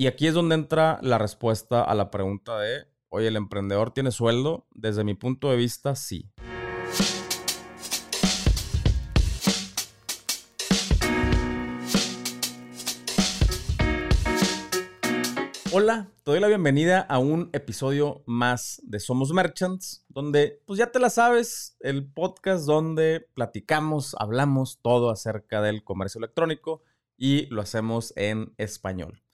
Y aquí es donde entra la respuesta a la pregunta de, oye, ¿el emprendedor tiene sueldo? Desde mi punto de vista, sí. Hola, te doy la bienvenida a un episodio más de Somos Merchants, donde pues ya te la sabes, el podcast donde platicamos, hablamos todo acerca del comercio electrónico y lo hacemos en español.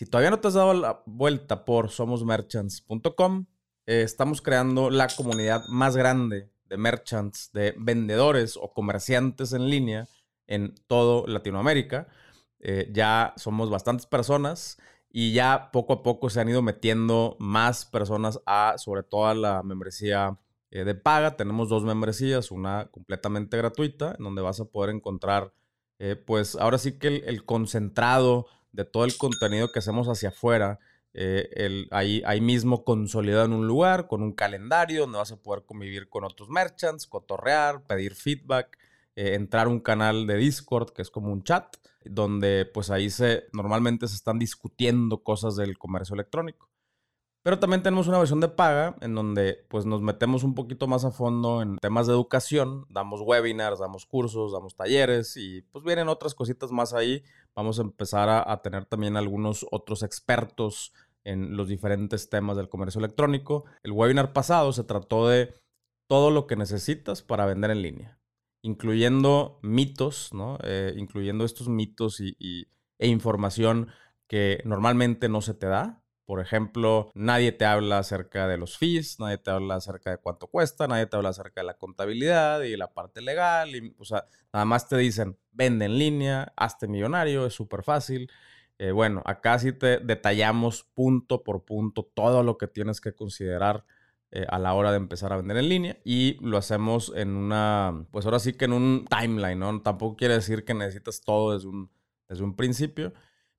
Si todavía no te has dado la vuelta por somosmerchants.com, eh, estamos creando la comunidad más grande de merchants, de vendedores o comerciantes en línea en todo Latinoamérica. Eh, ya somos bastantes personas y ya poco a poco se han ido metiendo más personas a sobre todo la membresía eh, de paga. Tenemos dos membresías, una completamente gratuita, en donde vas a poder encontrar, pues ahora sí que el, concentrado de todo el contenido que hacemos hacia afuera, eh, ahí, mismo consolidado en un lugar, con un calendario, donde vas a poder convivir con otros merchants, cotorrear, pedir feedback, entrar a un canal de Discord, que es como un chat donde pues ahí se normalmente se están discutiendo cosas del comercio electrónico. Pero también tenemos una versión de paga en donde pues nos metemos un poquito más a fondo en temas de educación, damos webinars, damos cursos, damos talleres y pues vienen otras cositas más ahí. Vamos a empezar a, tener también algunos otros expertos en los diferentes temas del comercio electrónico. El webinar pasado se trató de todo lo que necesitas para vender en línea incluyendo mitos, ¿no? Eh, incluyendo estos mitos y, e información que normalmente no se te da. Por ejemplo, nadie te habla acerca de los fees, nadie te habla acerca de cuánto cuesta, nadie te habla acerca de la contabilidad y la parte legal. Y, o sea, nada más te dicen, vende en línea, hazte millonario, es súper fácil. Eh, bueno, acá sí te detallamos punto por punto todo lo que tienes que considerar eh, a la hora de empezar a vender en línea y lo hacemos en una, pues ahora sí que en un timeline, ¿no? Tampoco quiere decir que necesitas todo desde un, desde un principio,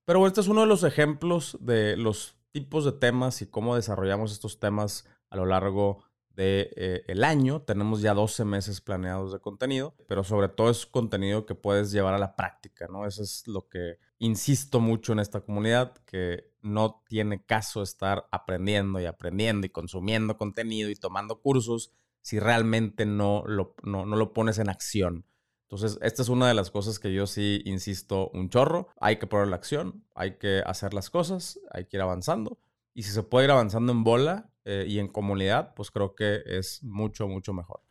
pero este es uno de los ejemplos de los tipos de temas y cómo desarrollamos estos temas a lo largo de, eh, año. Tenemos ya 12 meses planeados de contenido, pero sobre todo es contenido que puedes llevar a la práctica, ¿no? Eso es lo que insisto mucho en esta comunidad, que no tiene caso estar aprendiendo y aprendiendo y consumiendo contenido y tomando cursos si realmente no lo, no, lo pones en acción. Entonces, esta es una de las cosas que yo sí insisto un chorro. Hay que poner la acción, hay que hacer las cosas, hay que ir avanzando. Y si se puede ir avanzando en bola eh, y en comunidad, pues creo que es mucho, mucho mejor.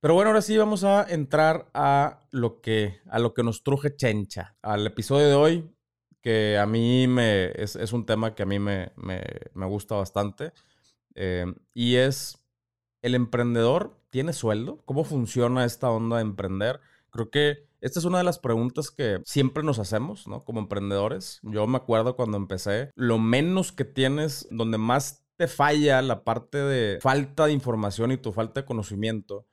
Pero bueno, ahora sí vamos a entrar a lo que, a lo que nos truje Chencha. Al episodio de hoy, que a mí me, es, un tema que a mí me, gusta bastante. Eh, y es, ¿el emprendedor tiene sueldo? ¿Cómo funciona esta onda de emprender? Creo que esta es una de las preguntas que siempre nos hacemos, ¿no? Como emprendedores. Yo me acuerdo cuando empecé, lo menos que tienes, donde más te falla la parte de falta de información y tu falta de conocimiento,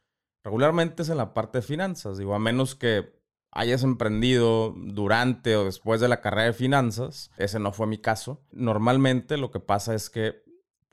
regularmente es en la parte de finanzas. Digo, a menos que hayas emprendido durante o después de la carrera de finanzas, ese no fue mi caso. Normalmente lo que pasa es que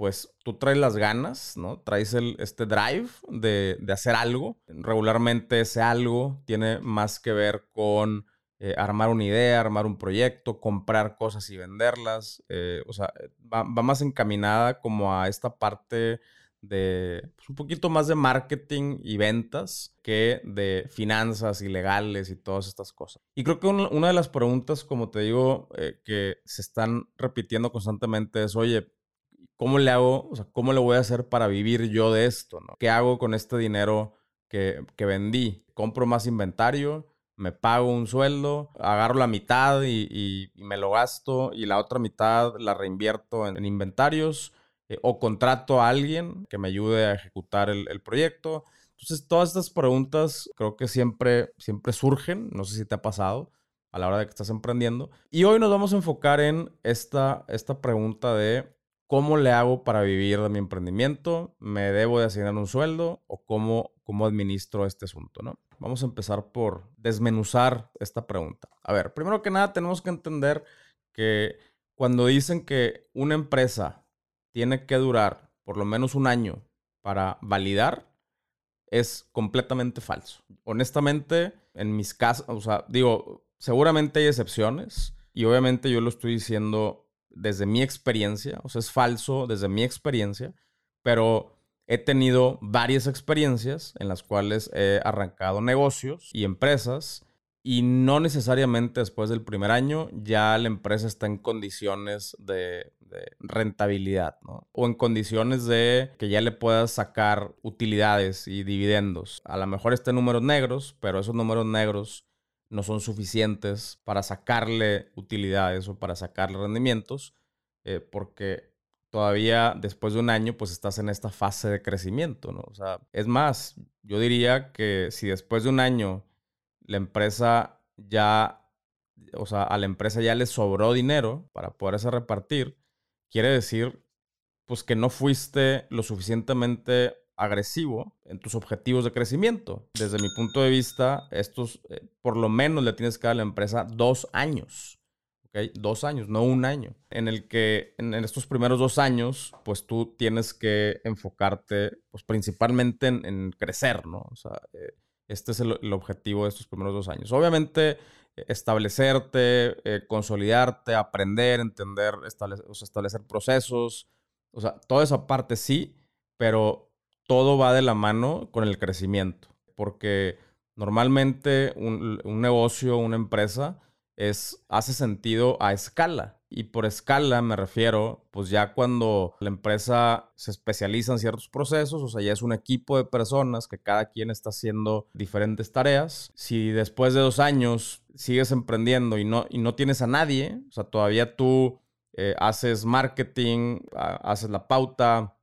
pues tú traes las ganas, ¿no? Traes el, este drive de, hacer algo. Regularmente ese algo tiene más que ver con eh, armar una idea, armar un proyecto, comprar cosas y venderlas. Eh, o sea, va, va, más encaminada como a esta parte de pues, un poquito más de marketing y ventas que de finanzas y legales y todas estas cosas. Y creo que una de las preguntas, como te digo, eh, que se están repitiendo constantemente es, oye, ¿cómo le hago? O sea, ¿cómo le voy a hacer para vivir yo de esto? ¿no? ¿Qué hago con este dinero que, vendí? ¿Compro más inventario? me pago un sueldo, agarro la mitad y, me lo gasto y la otra mitad la reinvierto en inventarios eh, o contrato a alguien que me ayude a ejecutar el, proyecto. Entonces, todas estas preguntas creo que siempre, siempre surgen, no sé si te ha pasado a la hora de que estás emprendiendo. Y hoy nos vamos a enfocar en esta, esta pregunta de cómo le hago para vivir de mi emprendimiento, me debo de asignar un sueldo o cómo, cómo administro este asunto, ¿no? Vamos a empezar por desmenuzar esta pregunta. A ver, primero que nada tenemos que entender que cuando dicen que una empresa tiene que durar por lo menos un año para validar, es completamente falso. Honestamente, en mis casos, o sea, digo, seguramente hay excepciones y obviamente yo lo estoy diciendo desde mi experiencia, o sea, es falso desde mi experiencia, pero he tenido varias experiencias en las cuales he arrancado negocios y empresas y no necesariamente después del primer año ya la empresa está en condiciones de, rentabilidad. O en condiciones de que ya le puedas sacar utilidades y dividendos. A lo mejor está en números negros, pero esos números negros no son suficientes para sacarle utilidades o para sacarle rendimientos, eh, porque todavía después de un año, pues estás en esta fase de crecimiento, ¿no? O sea, es más, yo diría que si después de un año la empresa ya, o sea, a la empresa ya le sobró dinero para poderse repartir, quiere decir, pues que no fuiste lo suficientemente agresivo en tus objetivos de crecimiento. Desde mi punto de vista, estos, eh, por lo menos le tienes que dar a la empresa dos años. ¿ok? Dos años, no un año. En el que en, estos primeros dos años, pues tú tienes que enfocarte, pues principalmente en, crecer, ¿no? O sea, eh, este es el, objetivo de estos primeros dos años. Obviamente, e, establecerte, eh, consolidarte, aprender, entender, establecer procesos. O sea, toda esa parte sí, pero todo va de la mano con el crecimiento. Porque normalmente un, negocio, una empresa, es, hace sentido a escala. Y por escala me refiero, pues ya cuando la empresa se especializa en ciertos procesos, o sea, ya es un equipo de personas que cada quien está haciendo diferentes tareas. Si después de dos años sigues emprendiendo y no, y no tienes a nadie, o sea, todavía tú eh, haces marketing, haces la pauta,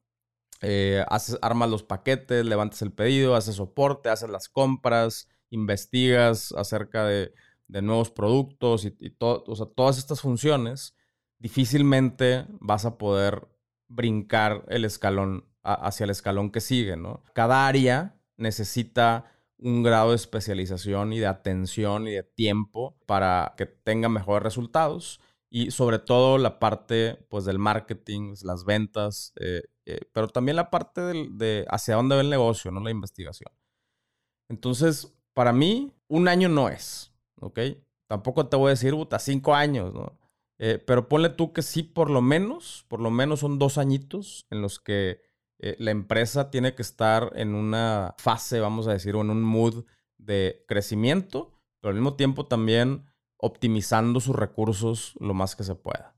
eh, haces, armas los paquetes, levantas el pedido, haces soporte, haces las compras, investigas acerca de de nuevos productos y, todas estas funciones, difícilmente vas a poder brincar el escalón hacia el escalón que sigue, ¿no? Cada área necesita un grado de especialización y de atención y de tiempo para que tenga mejores resultados y sobre todo la parte pues del marketing, las ventas, eh, eh, pero también la parte de hacia dónde va el negocio, no la investigación. Entonces, para mí, un año no es. ¿ok? Tampoco te voy a decir, puta, cinco años, ¿no? Eh, pero ponle tú que sí, por lo menos, por lo menos son dos añitos en los que eh, la empresa tiene que estar en una fase, vamos a decir, o en un mood de crecimiento, pero al mismo tiempo también optimizando sus recursos lo más que se pueda.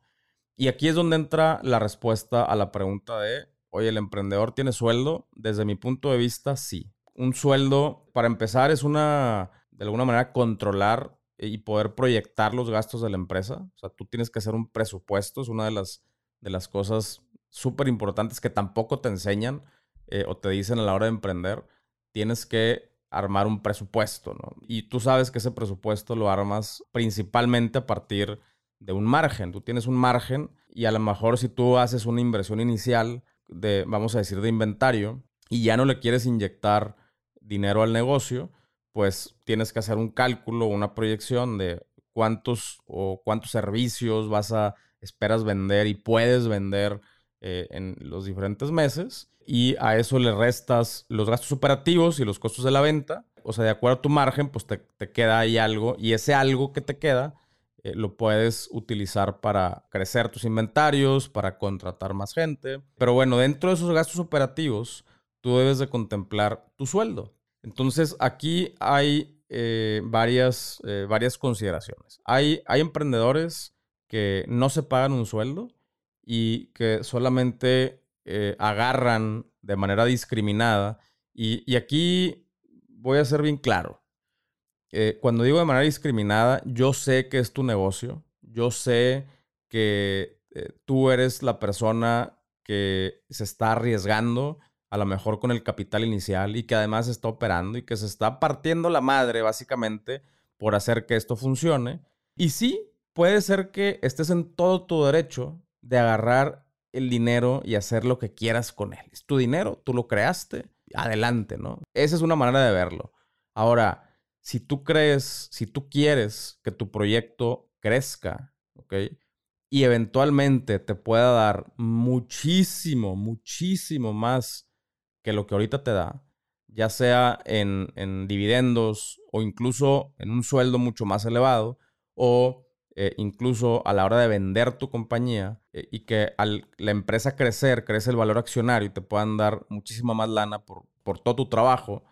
Y aquí es donde entra la respuesta a la pregunta de, oye, ¿el emprendedor tiene sueldo? Desde mi punto de vista, sí. Un sueldo, para empezar, es una de alguna manera controlar y poder proyectar los gastos de la empresa. O sea, tú tienes que hacer un presupuesto, es una de las, de las cosas súper importantes que tampoco te enseñan eh, o te dicen a la hora de emprender. Tienes que armar un presupuesto, ¿no? Y tú sabes que ese presupuesto lo armas principalmente a partir de un margen. Tú tienes un margen y a lo mejor si tú haces una inversión inicial de, vamos a decir, de inventario y ya no le quieres inyectar dinero al negocio, pues tienes que hacer un cálculo, una proyección de cuántos o cuántos servicios vas a esperas vender y puedes vender eh, en los diferentes meses y a eso le restas los gastos operativos y los costos de la venta. O sea, de acuerdo a tu margen, pues te, queda ahí algo y ese algo que te queda eh, lo puedes utilizar para crecer tus inventarios, para contratar más gente. Pero bueno, dentro de esos gastos operativos, tú debes de contemplar tu sueldo. Entonces, aquí hay eh, varias, eh, varias consideraciones. Hay, hay emprendedores que no se pagan un sueldo y que solamente agarran de manera discriminada. Y, aquí voy a ser bien claro. Cuando digo de manera discriminada, yo sé que es tu negocio. Yo sé que tú eres la persona que se está arriesgando a lo mejor con el capital inicial y que además está operando y que se está partiendo la madre básicamente por hacer que esto funcione. Y sí, puede ser que estés en todo tu derecho de agarrar el dinero y hacer lo que quieras con él. Es tu dinero, tú lo creaste, adelante, ¿no? Esa es una manera de verlo. Ahora, si tú crees, si tú quieres que tu proyecto crezca, ¿ok? Y eventualmente te pueda dar muchísimo, muchísimo más que lo que ahorita te da, ya sea en, dividendos o incluso en un sueldo mucho más elevado, o eh, incluso a la hora de vender tu compañía eh, y que la empresa crecer, crece el valor accionario y te puedan dar muchísima más lana por, por todo tu trabajo,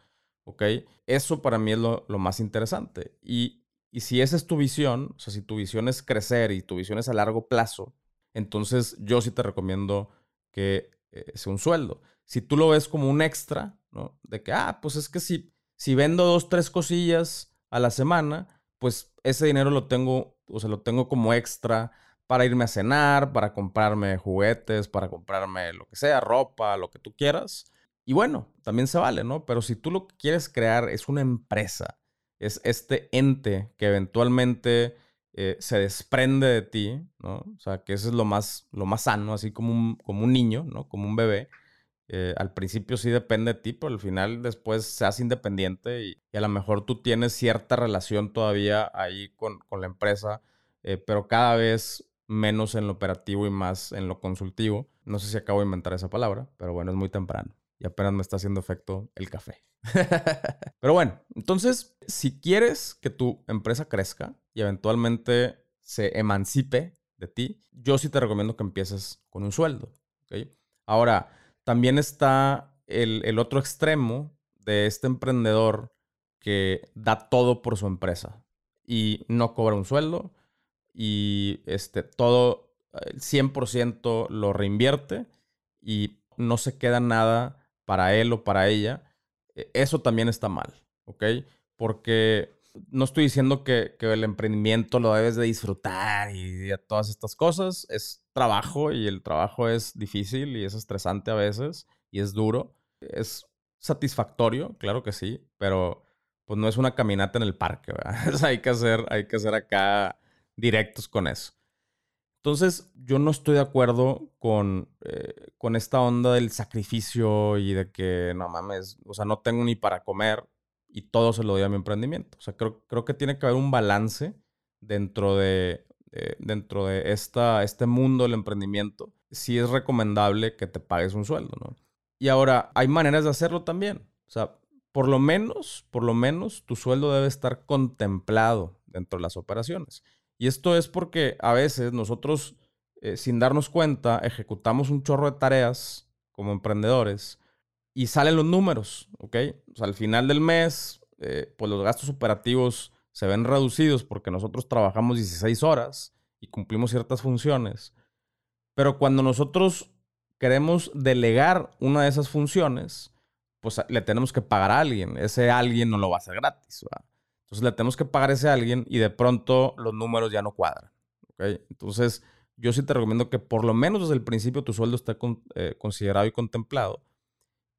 ¿ok? Eso para mí es lo, más interesante. Y, y si esa es tu visión, o sea, si tu visión es crecer y tu visión es a largo plazo, entonces yo sí te recomiendo que eh, sea un sueldo. Si tú lo ves como un extra, ¿no? De que, ah, pues es que si, si vendo dos, tres cosillas a la semana, pues ese dinero lo tengo, o sea, lo tengo como extra para irme a cenar, para comprarme juguetes, para comprarme lo que sea, ropa, lo que tú quieras. Y bueno, también se vale, ¿no? Pero si tú lo que quieres crear es una empresa, es este ente que eventualmente eh, se desprende de ti, ¿no? O sea, que eso es lo más, lo más sano, así como un, como un niño, ¿no? Como un bebé. Eh, al principio sí depende de ti, pero al final después seas independiente y, a lo mejor tú tienes cierta relación todavía ahí con, con la empresa, eh, pero cada vez menos en lo operativo y más en lo consultivo. No sé si acabo de inventar esa palabra, pero bueno, es muy temprano y apenas me está haciendo efecto el café. pero bueno, entonces, si quieres que tu empresa crezca y eventualmente se emancipe de ti, yo sí te recomiendo que empieces con un sueldo. Ahora, también está el, otro extremo de este emprendedor que da todo por su empresa y no cobra un sueldo y este, todo, el 100% lo reinvierte y no se queda nada para él o para ella. E, eso también está mal, ¿ok? Porque no estoy diciendo que, el emprendimiento lo debes de disfrutar y, todas estas cosas. Es trabajo y el trabajo es difícil y es estresante a veces y es duro. Es satisfactorio, claro que sí, pero pues no es una caminata en el parque, ¿verdad? hay, que hacer, hay que hacer acá directos con eso. Entonces, yo no estoy de acuerdo con, eh, con esta onda del sacrificio y de que, no mames, o sea, no tengo ni para comer y todo se lo doy a mi emprendimiento. O sea, creo, creo que tiene que haber un balance dentro de, dentro de esta, este mundo del emprendimiento. Sí es recomendable que te pagues un sueldo, ¿no? Y ahora, hay maneras de hacerlo también. O sea, por lo menos, por lo menos, tu sueldo debe estar contemplado dentro de las operaciones. Y esto es porque a veces nosotros, eh, sin darnos cuenta, ejecutamos un chorro de tareas como emprendedores y salen los números, ¿ok? O sea, al final del mes, eh, pues los gastos operativos se ven reducidos porque nosotros trabajamos 16 horas y cumplimos ciertas funciones. Pero cuando nosotros queremos delegar una de esas funciones, pues le tenemos que pagar a alguien. Ese alguien no lo va a hacer gratis. Entonces le tenemos que pagar a ese alguien y de pronto los números ya no cuadran. ¿okay? Entonces yo sí te recomiendo que por lo menos desde el principio tu sueldo esté eh, considerado y contemplado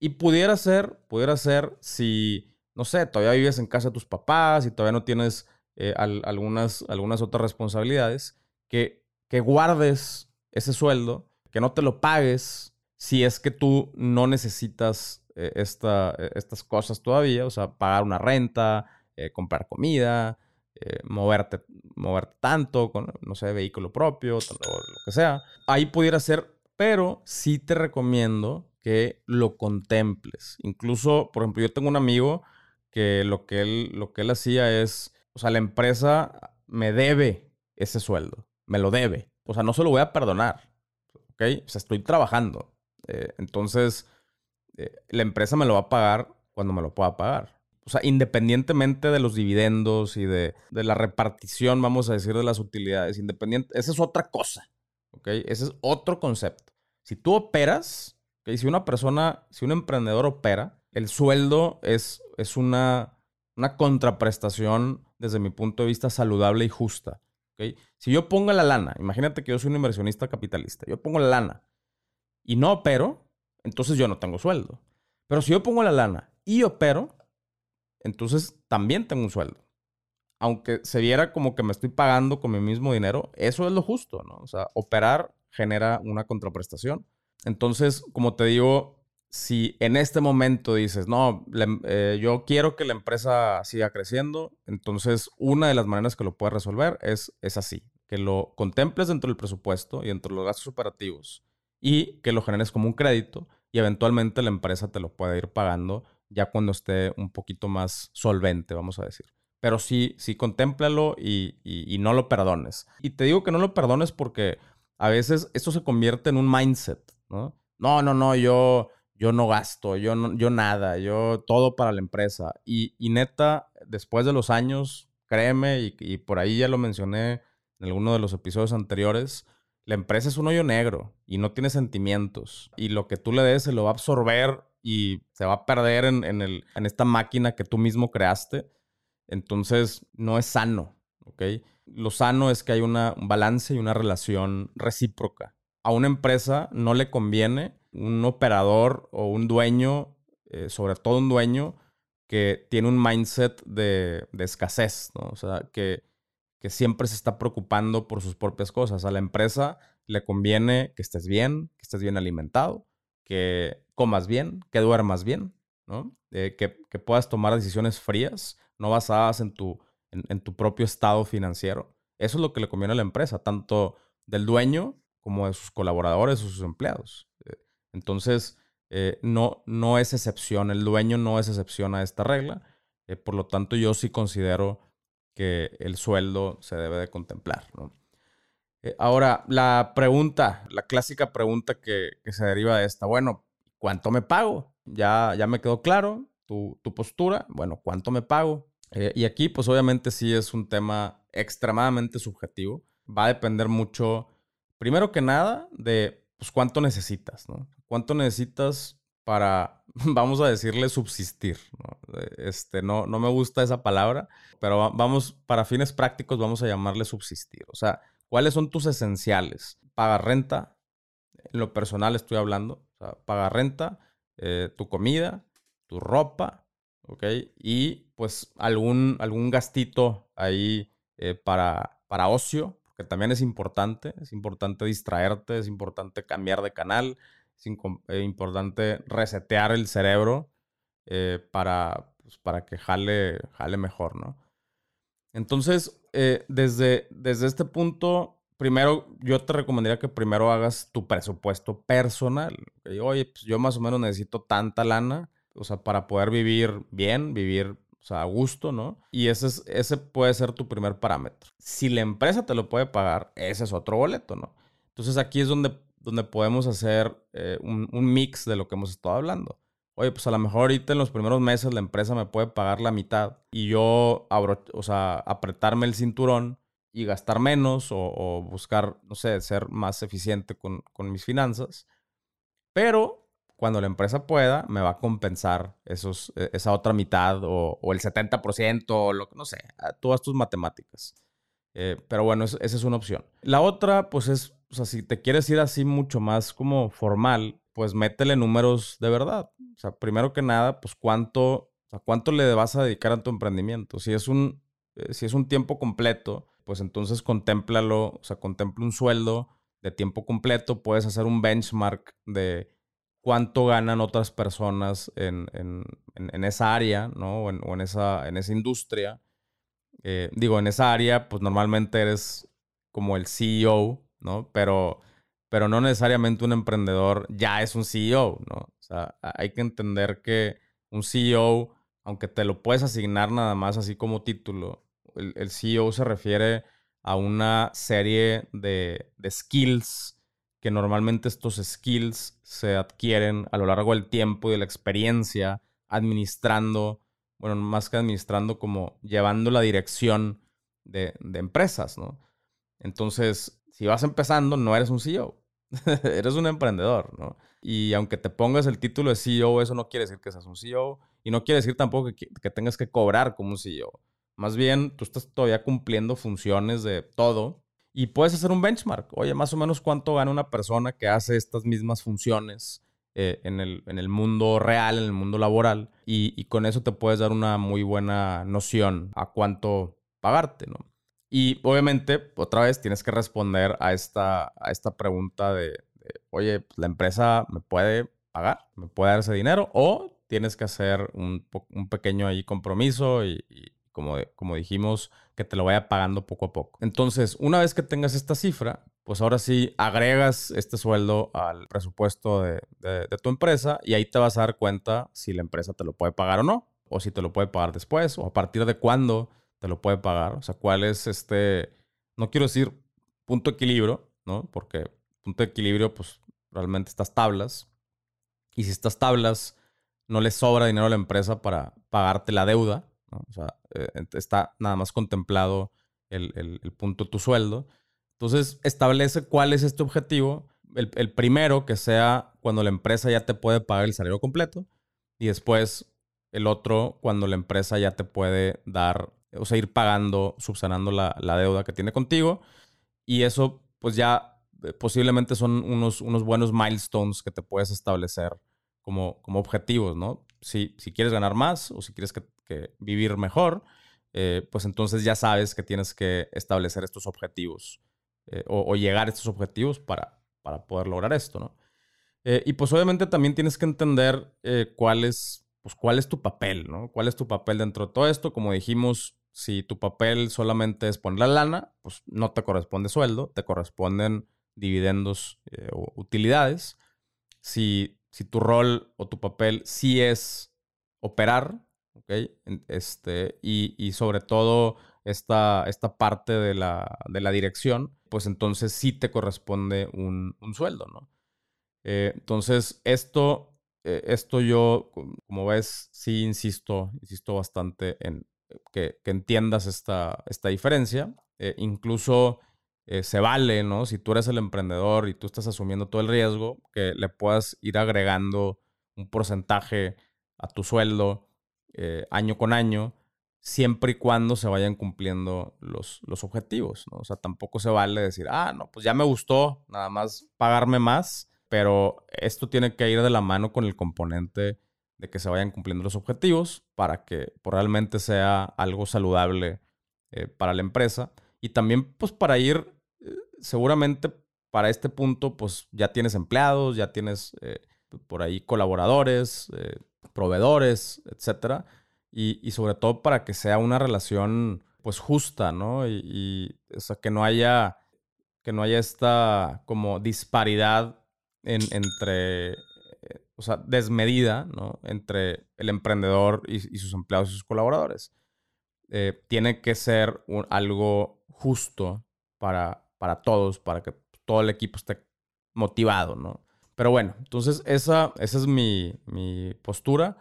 y pudiera ser, pudiera ser si, no sé, todavía vives en casa de tus papás y todavía no tienes eh, algunas, algunas otras responsabilidades, que, que guardes ese sueldo, que no te lo pagues si es que tú no necesitas eh, esta, eh, estas cosas todavía, o sea, pagar una renta, comprar comida, moverte, moverte tanto con, no sé, vehículo propio, lo que sea. Ahí pudiera ser, pero sí te recomiendo que lo contemples. Incluso, por ejemplo, yo tengo un amigo que lo que él, lo que él hacía es, o sea, la empresa me debe ese sueldo, me lo debe. O sea, no se lo voy a perdonar, ¿ok? O sea, estoy trabajando. Eh, entonces, eh, la empresa me lo va a pagar cuando me lo pueda pagar. O sea, independientemente de los dividendos y de, de la repartición, vamos a decir, de las utilidades, independiente, esa es otra cosa, ¿ok? Ese es otro concepto. Si tú operas, y Si una persona, si un emprendedor opera, el sueldo es, es una, una contraprestación desde mi punto de vista saludable y justa. Si yo pongo la lana, imagínate que yo soy un inversionista capitalista, yo pongo la lana y no opero, entonces yo no tengo sueldo. Pero si yo pongo la lana y opero, entonces también tengo un sueldo. Aunque se viera como que me estoy pagando con mi mismo dinero, eso es lo justo, ¿no? O sea, operar genera una contraprestación. Entonces, como te digo, si en este momento dices, no, eh, yo quiero que la empresa siga creciendo, entonces una de las maneras que lo puedes resolver es, es así, que lo contemples dentro del presupuesto y dentro de los gastos operativos y que lo generes como un crédito y eventualmente la empresa te lo puede ir pagando ya cuando esté un poquito más solvente, vamos a decir. pero sí, sí, contémplalo y, y, no lo perdones. Y te digo que no lo perdones porque a veces esto se convierte en un mindset, ¿no? No, no, no, yo, yo no gasto, yo, no, yo nada, yo todo para la empresa. Y, neta, después de los años, créeme, y, y por ahí ya lo mencioné en alguno de los episodios anteriores, la empresa es un hoyo negro y no tiene sentimientos. Y lo que tú le des se lo va a absorber y se va a perder en, el, en esta máquina que tú mismo creaste. Entonces, no es sano, ¿ok? Lo sano es que hay una, un balance y una relación recíproca. A una empresa no le conviene un operador o un dueño, eh, sobre todo un dueño, que tiene un mindset de, de escasez, ¿no? O sea, que que siempre se está preocupando por sus propias cosas. A la empresa le conviene que estés bien, que estés bien alimentado, que comas bien, que duermas bien, ¿no? Eh, que, puedas tomar decisiones frías, no basadas en tu, en, tu propio estado financiero. Eso es lo que le conviene a la empresa, tanto del dueño como de sus colaboradores o sus empleados. Eh, entonces, eh, no, no es excepción, el dueño no es excepción a esta regla. por lo tanto, yo sí considero que el sueldo se debe de contemplar. Eh, ahora, la pregunta, la clásica pregunta que, se deriva de esta, bueno, ¿cuánto me pago? Ya, ya me quedó claro tu, postura, bueno, ¿cuánto me pago? Eh, y aquí, pues obviamente sí es un tema extremadamente subjetivo. Va a depender mucho, primero que nada, de pues, cuánto necesitas, ¿no? ¿Cuánto necesitas para, vamos a decirle, subsistir. ¿no? Este, no, no me gusta esa palabra, pero vamos, para fines prácticos vamos a llamarle subsistir. O sea, ¿cuáles son tus esenciales? Pagar renta, en lo personal estoy hablando, o sea, pagar renta, eh, tu comida, tu ropa, ¿ok? Y pues algún, algún gastito ahí eh, para, para ocio, porque también es importante, es importante distraerte, es importante cambiar de canal, es eh, importante resetear el cerebro para, pues, para que jale, jale mejor, ¿no? Entonces, eh, desde, desde este punto, primero, yo te recomendaría que primero hagas tu presupuesto personal. Oye, pues yo más o menos necesito tanta lana, o sea, para poder vivir bien, vivir o sea, a gusto, ¿no? Y ese, es, ese puede ser tu primer parámetro. Si la empresa te lo puede pagar, ese es otro boleto, ¿no? Entonces aquí es donde donde podemos hacer eh, un, mix de lo que hemos estado hablando. Oye, pues a lo mejor ahorita en los primeros meses la empresa me puede pagar la mitad y yo, o sea, apretarme el cinturón y gastar menos o, buscar, no sé, ser más eficiente con, mis finanzas. Pero cuando la empresa pueda, me va a compensar esos, e, esa otra mitad o, el 70% o lo que, no sé, todas tus matemáticas. Eh, pero bueno, esa es una opción. La otra, pues es o sea, si te quieres ir así mucho más como formal, pues métele números de verdad. O sea, primero que nada, pues cuánto, o sea, cuánto le vas a dedicar a tu emprendimiento. Si es un, eh, si es un tiempo completo, pues entonces contémplalo, o sea, contempla un sueldo de tiempo completo, puedes hacer un benchmark de cuánto ganan otras personas en, esa área, ¿no? O en, esa, en esa industria. Eh, digo, en esa área, pues normalmente eres como el CEO ¿no? Pero, pero no necesariamente un emprendedor ya es un CEO, ¿no? O sea, hay que entender que un CEO, aunque te lo puedes asignar nada más así como título, el, CEO se refiere a una serie de, skills que normalmente estos skills se adquieren a lo largo del tiempo y de la experiencia administrando, bueno, más que administrando, como llevando la dirección de, de empresas, ¿no? Entonces, si vas empezando, no eres un CEO. eres un emprendedor, ¿no? Y aunque te pongas el título de CEO, eso no quiere decir que seas un CEO. Y no quiere decir tampoco que, tengas que cobrar como un CEO. Más bien, tú estás todavía cumpliendo funciones de todo y puedes hacer un benchmark. Oye, más o menos cuánto gana una persona que hace estas mismas funciones eh, en, el, en, el, mundo real, en el mundo laboral. Y, y, con eso te puedes dar una muy buena noción a cuánto pagarte, ¿no? Y obviamente, otra vez, tienes que responder a esta, a esta pregunta de, oye, pues, la empresa me puede pagar, me puede dar ese dinero, o tienes que hacer un, un pequeño ahí compromiso y, como, como dijimos, que te lo vaya pagando poco a poco. Entonces, una vez que tengas esta cifra, pues ahora sí agregas este sueldo al presupuesto de, de, de, tu empresa y ahí te vas a dar cuenta si la empresa te lo puede pagar o no, o si te lo puede pagar después, o a partir de cuándo te lo puede pagar. O sea, cuál es este, no quiero decir punto de equilibrio, ¿no? Porque punto de equilibrio, pues realmente estas tablas. Y si estas tablas no le sobra dinero a la empresa para pagarte la deuda, o sea, eh, está nada más contemplado el, el, punto de tu sueldo. Entonces, establece cuál es este objetivo. El, el, primero, que sea cuando la empresa ya te puede pagar el salario completo. Y después, el otro, cuando la empresa ya te puede dar, o sea, ir pagando, subsanando la, la deuda que tiene contigo. Y eso, pues ya eh, posiblemente son unos, unos buenos milestones que te puedes establecer como, como objetivos, ¿no? Si, si quieres ganar más o si quieres que, vivir mejor, eh, pues entonces ya sabes que tienes que establecer estos objetivos eh, o, llegar a estos objetivos para, para poder lograr esto, ¿no? y pues obviamente también tienes que entender cuál, es, pues, cuál es tu papel, ¿no? ¿Cuál es tu papel dentro de todo esto? Como dijimos, si tu papel solamente es poner la lana, pues no te corresponde sueldo, te corresponden dividendos o utilidades. Si si tu rol o tu papel sí es operar, ¿ok? Este, y, sobre todo esta, esta parte de la, dirección, pues entonces sí te corresponde un, sueldo, ¿no? Eh, entonces, esto, eh, esto yo, como ves, sí insisto, insisto bastante en que, entiendas esta, esta diferencia. Eh, incluso eh, se vale, ¿no? Si tú eres el emprendedor y tú estás asumiendo todo el riesgo, que le puedas ir agregando un porcentaje a tu sueldo eh, año con año, siempre y cuando se vayan cumpliendo los, los objetivos, ¿no? O sea, tampoco se vale decir, ah, no, pues ya me gustó, nada más pagarme más, pero esto tiene que ir de la mano con el componente de que se vayan cumpliendo los objetivos para que pues, realmente sea algo saludable eh, para la empresa y también pues para ir seguramente para este punto, pues ya tienes empleados, ya tienes eh, por ahí colaboradores, eh, proveedores, etcétera. Y, sobre todo para que sea una relación, pues justa, ¿no? Y, o sea, que no haya, que no haya esta como disparidad entre, eh, o sea, desmedida, ¿no? Entre el emprendedor y, sus empleados y sus colaboradores. tiene que ser algo justo para, para todos, para que todo el equipo esté motivado, ¿no? Pero bueno, entonces esa, esa es mi, postura.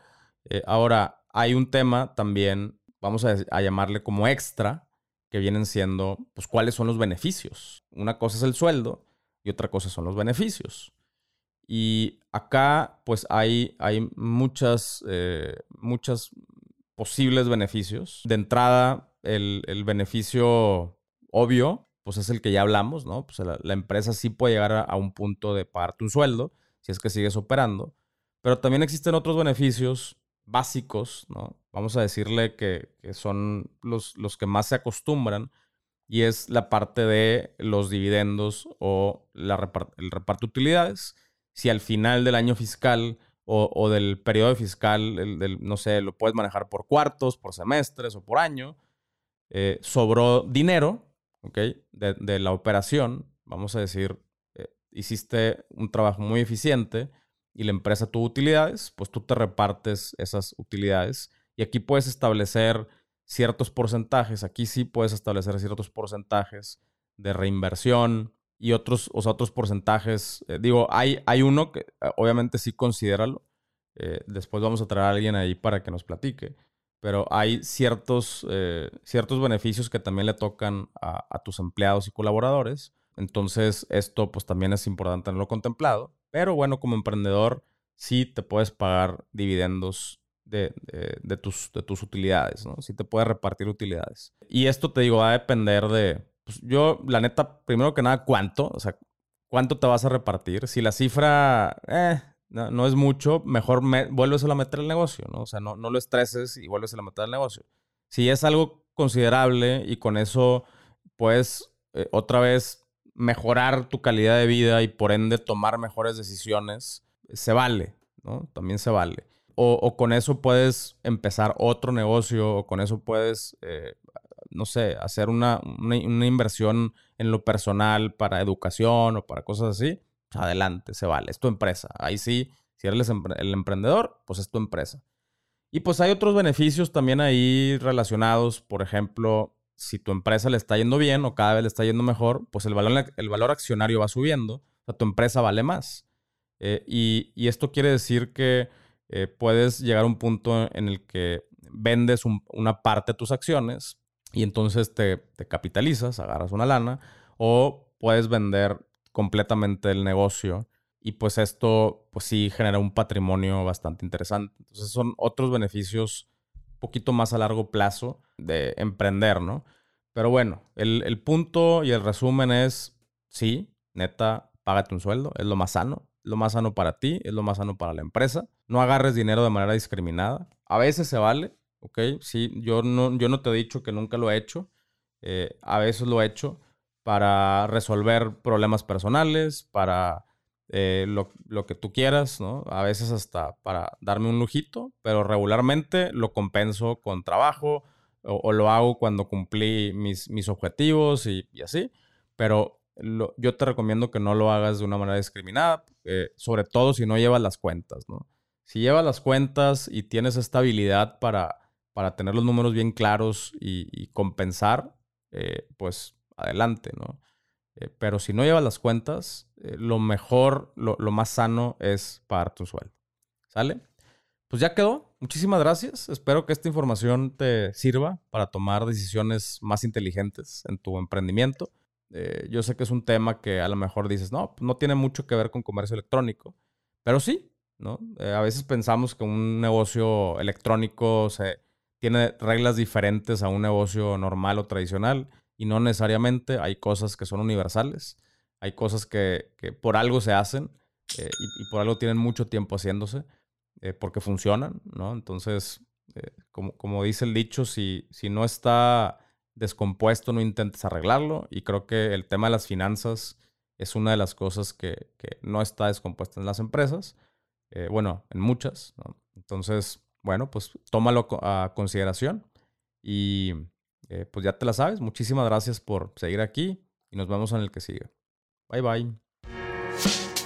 Eh, ahora, hay un tema también, vamos a, a, llamarle como extra, que vienen siendo, pues, cuáles son los beneficios. Una cosa es el sueldo y otra cosa son los beneficios. Y acá, pues, hay, hay muchas, eh, muchas posibles beneficios. De entrada, el, el beneficio obvio pues es el que ya hablamos, ¿no? Pues la, empresa sí puede llegar a, un punto de pagarte un sueldo si es que sigues operando, pero también existen otros beneficios básicos, ¿no? Vamos a decirle que, son los, los, que más se acostumbran y es la parte de los dividendos o la el reparto de utilidades. Si al final del año fiscal o, del periodo fiscal, no sé, lo puedes manejar por cuartos, por semestres o por año, eh, sobró dinero, de, la operación, vamos a decir, eh, hiciste un trabajo muy eficiente y la empresa tuvo utilidades, pues tú te repartes esas utilidades y aquí puedes establecer ciertos porcentajes, aquí sí puedes establecer ciertos porcentajes de reinversión y otros, o otros porcentajes. Eh, digo, hay, hay uno que eh, obviamente sí considéralo. después vamos a traer a alguien ahí para que nos platique pero hay ciertos, eh, ciertos beneficios que también le tocan a, tus empleados y colaboradores. Entonces, esto pues también es importante tenerlo contemplado. Pero bueno, como emprendedor, sí te puedes pagar dividendos de, tus, de tus utilidades, ¿no? Sí te puedes repartir utilidades. Y esto te digo, va a depender de, pues yo, la neta, primero que nada, cuánto, o sea, cuánto te vas a repartir. Si la cifra, eh, no, es mucho, mejor me, vuelves a la meter el negocio, ¿no? O sea, no, no lo estreses y vuelves a la meter el negocio. Si es algo considerable y con eso puedes eh, otra vez mejorar tu calidad de vida y por ende tomar mejores decisiones, se vale, ¿no? También se vale. O, con eso puedes empezar otro negocio, o con eso puedes, eh, no sé, hacer una, una inversión en lo personal para educación o para cosas así adelante, se vale, es tu empresa. Ahí sí, si eres el emprendedor, pues es tu empresa. Y pues hay otros beneficios también ahí relacionados, por ejemplo, si tu empresa le está yendo bien o cada vez le está yendo mejor, pues el valor, el valor accionario va subiendo, o sea, tu empresa vale más. Eh, y, esto quiere decir que eh, puedes llegar a un punto en el que vendes una parte de tus acciones y entonces te, capitalizas, agarras una lana, o puedes vender completamente el negocio y pues esto pues sí genera un patrimonio bastante interesante. Entonces son otros beneficios un poquito más a largo plazo de emprender, ¿no? Pero bueno, el punto y el resumen es, sí, neta, págate un sueldo, es lo más sano, lo más sano para ti, es lo más sano para la empresa. No agarres dinero de manera discriminada. A veces se vale, ¿ok? Sí, yo no, yo no te he dicho que nunca lo he hecho. Eh, a veces lo he hecho para resolver problemas personales, para eh, lo, lo, que tú quieras, ¿no? A veces hasta para darme un lujito, pero regularmente lo compenso con trabajo o, lo hago cuando cumplí mis, mis objetivos y, y así. Pero yo te recomiendo que no lo hagas de una manera discriminada, eh, sobre todo si no llevas las cuentas, ¿no? Si llevas las cuentas y tienes esta habilidad para, para tener los números bien claros y, compensar, eh, pues adelante, ¿no? Eh, pero si no llevas las cuentas, lo mejor, lo, más sano es pagar tu sueldo. ¿Sale? Pues ya quedó. Muchísimas gracias. Espero que esta información te sirva para tomar decisiones más inteligentes en tu emprendimiento. Eh, yo sé que es un tema que a lo mejor dices, no, no tiene mucho que ver con comercio electrónico, pero sí, ¿no? Eh, a veces pensamos que un negocio electrónico se, tiene reglas diferentes a un negocio normal o tradicional y no necesariamente hay cosas que son universales, hay cosas que, por algo se hacen eh, y, por algo tienen mucho tiempo haciéndose porque funcionan, ¿no? Entonces, como, como dice el dicho, si, si no está descompuesto, no intentes arreglarlo. Y creo que el tema de las finanzas es una de las cosas que, no está descompuesta en las empresas. Eh, bueno, en muchas. Entonces, bueno, pues tómalo a consideración. Y eh, pues ya te la sabes. Muchísimas gracias por seguir aquí y nos vemos en el que sigue. Bye bye.